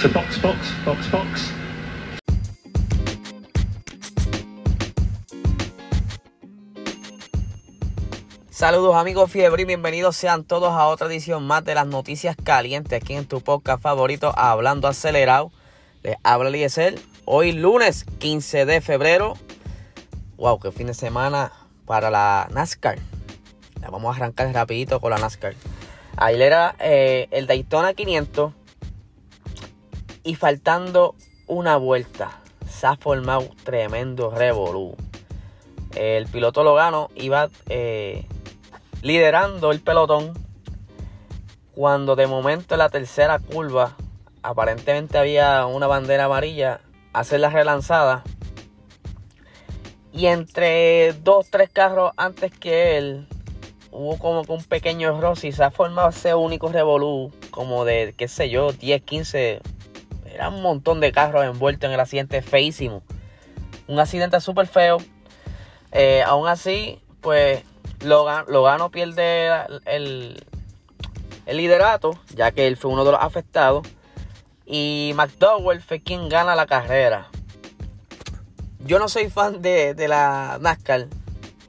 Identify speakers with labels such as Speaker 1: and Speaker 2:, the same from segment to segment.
Speaker 1: So box, box.
Speaker 2: Saludos amigos fiebre y bienvenidos sean todos a otra edición más de las noticias calientes aquí en tu podcast favorito Hablando Acelerado. Les habla Eliezer. Hoy lunes 15 de febrero. Wow, qué fin de semana para la NASCAR. La vamos a arrancar rapidito con la NASCAR. Ahí era eh, el Daytona 500 y faltando una vuelta se ha formado tremendo revolú. El piloto Logano iba eh, liderando el pelotón cuando de momento en la tercera curva aparentemente había una bandera amarilla, hacer la relanzada y entre dos, tres carros antes que él hubo como que un pequeño error y se ha formado ese único revolú como de, qué sé yo, 10, 15, era un montón de carros envueltos en el accidente feísimo. Un accidente súper feo. Eh, aún así, pues Logano, pierde el, liderato, ya que él fue uno de los afectados. Y McDowell fue quien gana la carrera. Yo no soy fan de, de la NASCAR,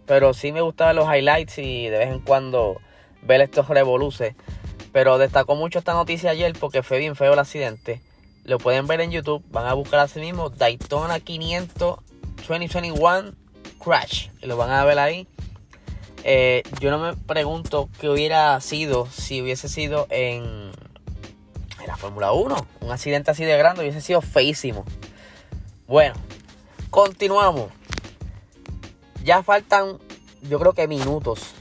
Speaker 2: pero sí me gustaban los highlights y de vez en cuando ver estos revoluces. Pero destacó mucho esta noticia ayer porque fue bien feo el accidente. Lo pueden ver en YouTube. Van a buscar así mismo Daytona 500 2021 Crash. Lo van a ver ahí. Eh, yo no me pregunto qué hubiera sido si hubiese sido en, en la Fórmula 1. Un accidente así de grande hubiese sido feísimo. Bueno, continuamos. Ya faltan, yo creo que minutos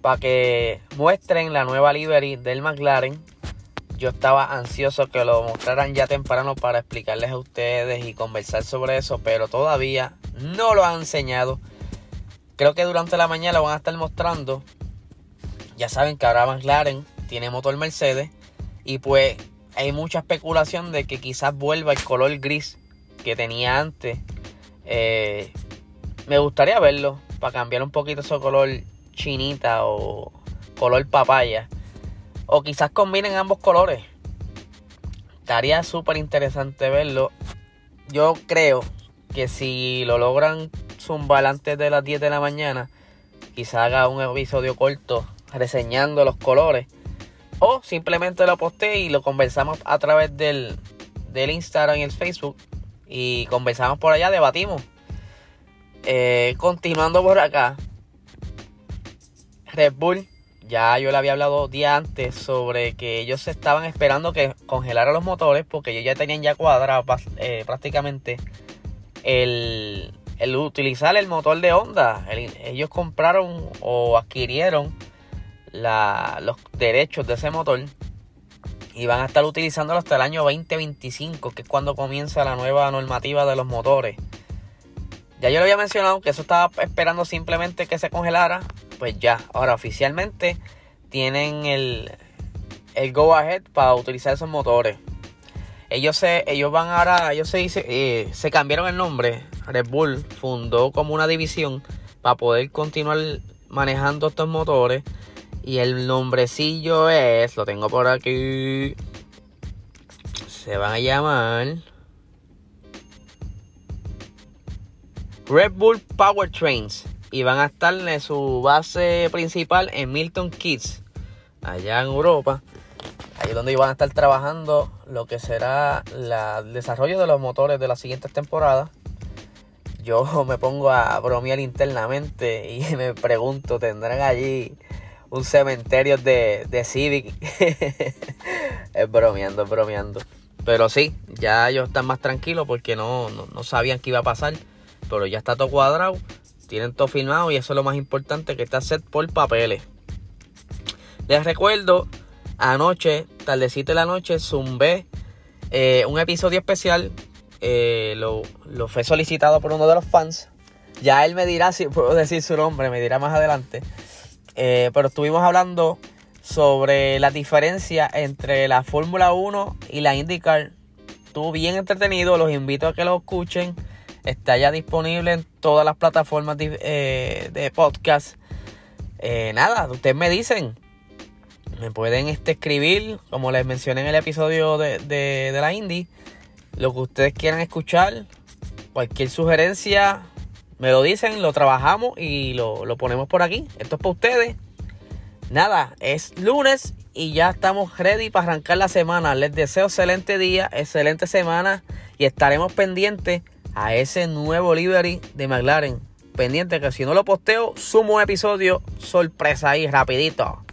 Speaker 2: para que muestren la nueva livery del McLaren. Yo estaba ansioso que lo mostraran ya temprano para explicarles a ustedes y conversar sobre eso, pero todavía no lo han enseñado. Creo que durante la mañana lo van a estar mostrando. Ya saben que ahora McLaren tiene motor Mercedes. Y pues hay mucha especulación de que quizás vuelva el color gris que tenía antes. Eh, me gustaría verlo para cambiar un poquito ese color chinita o color papaya. O quizás combinen ambos colores. Estaría súper interesante verlo. Yo creo que si lo logran zumbar antes de las 10 de la mañana, quizá haga un episodio corto reseñando los colores. O simplemente lo posté y lo conversamos a través del, del Instagram y el Facebook. Y conversamos por allá, debatimos. Eh, continuando por acá. Red Bull, ya yo le había hablado día antes sobre que ellos estaban esperando que congelara los motores porque ellos ya tenían ya cuadrado eh, prácticamente el, el utilizar el motor de Honda. ellos compraron o adquirieron los derechos de ese motor y van a estar utilizándolo hasta el año 2025, que es cuando comienza la nueva normativa de los motores. Ya yo lo había mencionado que eso estaba esperando simplemente que se congelara. Pues ya, ahora oficialmente tienen el, el go ahead para utilizar esos motores. Ellos se, ellos van ahora, ellos se, eh, se cambiaron el nombre. Red Bull fundó como una división para poder continuar manejando estos motores. Y el nombrecillo es, lo tengo por aquí. Se van a llamar Red Bull Powertrains. Y van a estar en su base principal en Milton Keynes, allá en Europa. Ahí es donde van a estar trabajando lo que será el desarrollo de los motores de las siguientes temporadas. Yo me pongo a bromear internamente y me pregunto, ¿tendrán allí un cementerio de, de Civic? es bromeando, es bromeando. Pero sí, ya ellos están más tranquilos porque no, no, no sabían qué iba a pasar. Pero ya está todo cuadrado, tienen todo filmado y eso es lo más importante que está set por papeles. Les recuerdo anoche, tardecito de la noche, zumbé eh, un episodio especial. Eh, lo, fue solicitado por uno de los fans. Ya él me dirá si puedo decir su nombre, me dirá más adelante. Eh, pero estuvimos hablando sobre la diferencia entre la Fórmula 1 y la IndyCar. Estuvo bien entretenido, los invito a que lo escuchen. Está ya disponible en todas las plataformas de, de podcast. nada, ustedes me dicen Me pueden este, escribir, como les mencioné en el episodio de, de, de la Indie, lo que ustedes quieran escuchar. Cualquier sugerencia, me lo dicen, lo trabajamos y lo, lo ponemos por aquí. Esto es para ustedes. Nada, es lunes y ya estamos ready para arrancar la semana. Les deseo excelente día, excelente semana y estaremos pendientes a ese nuevo livery de McLaren. Pendiente que si no lo posteo, sumo un episodio sorpresa ahí rapidito.